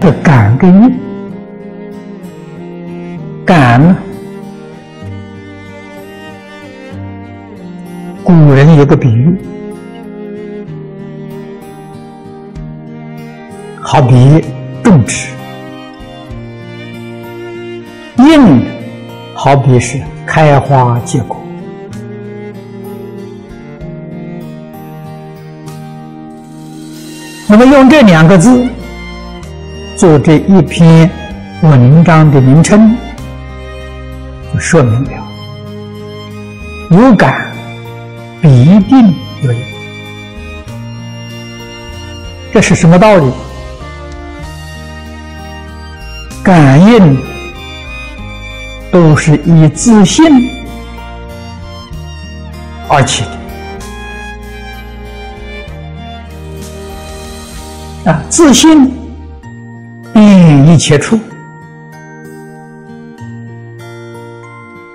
的感跟应，感呢？古人有个比喻，好比种植；应好比是开花结果。那么用这两个字做这一篇文章的名称，就说明了有感必定有。这是什么道理？感应都是以自信而起的。啊，自信一切处，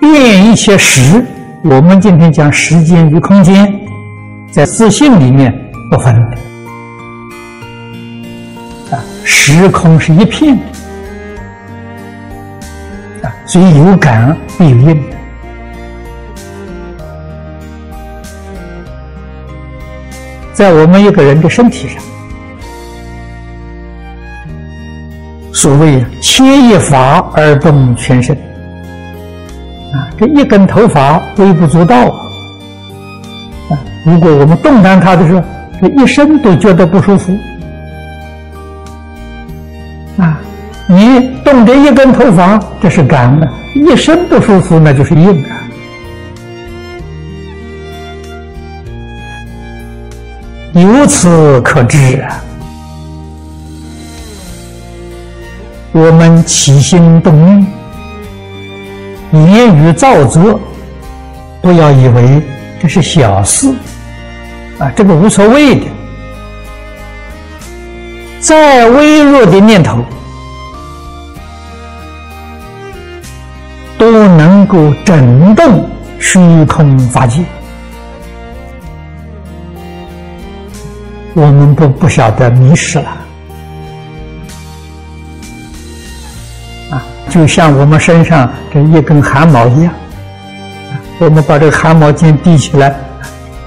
变一切时。我们今天讲时间与空间，在自信里面不分的。啊，时空是一片。啊，所以有感必有应。在我们一个人的身体上。所谓牵一发而动全身，啊，这一根头发微不足道啊！如果我们动弹它的时候，这一身都觉得不舒服啊！你动这一根头发，这是感的；一身不舒服，那就是硬的。由此可知啊。我们起心动念、言语造作，不要以为这是小事啊，这个无所谓的。再微弱的念头，都能够震动虚空法界。我们都不晓得迷失了。就像我们身上这一根汗毛一样，我们把这个汗毛巾提起来，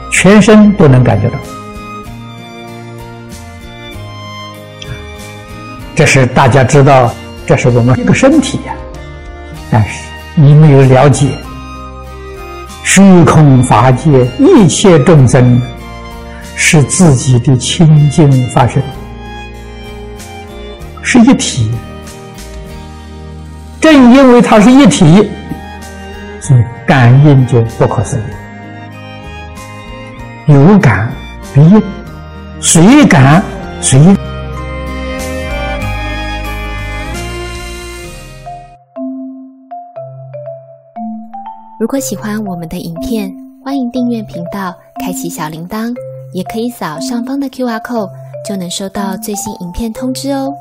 全身都能感觉到。这是大家知道，这是我们一个身体呀。但是你没有了解，虚空法界一切众生是自己的清净发生，是一体。正因为它是一体，所以感应就不可思议。有感必应，随感随应。如果喜欢我们的影片，欢迎订阅频道，开启小铃铛，也可以扫上方的 Q R code，就能收到最新影片通知哦。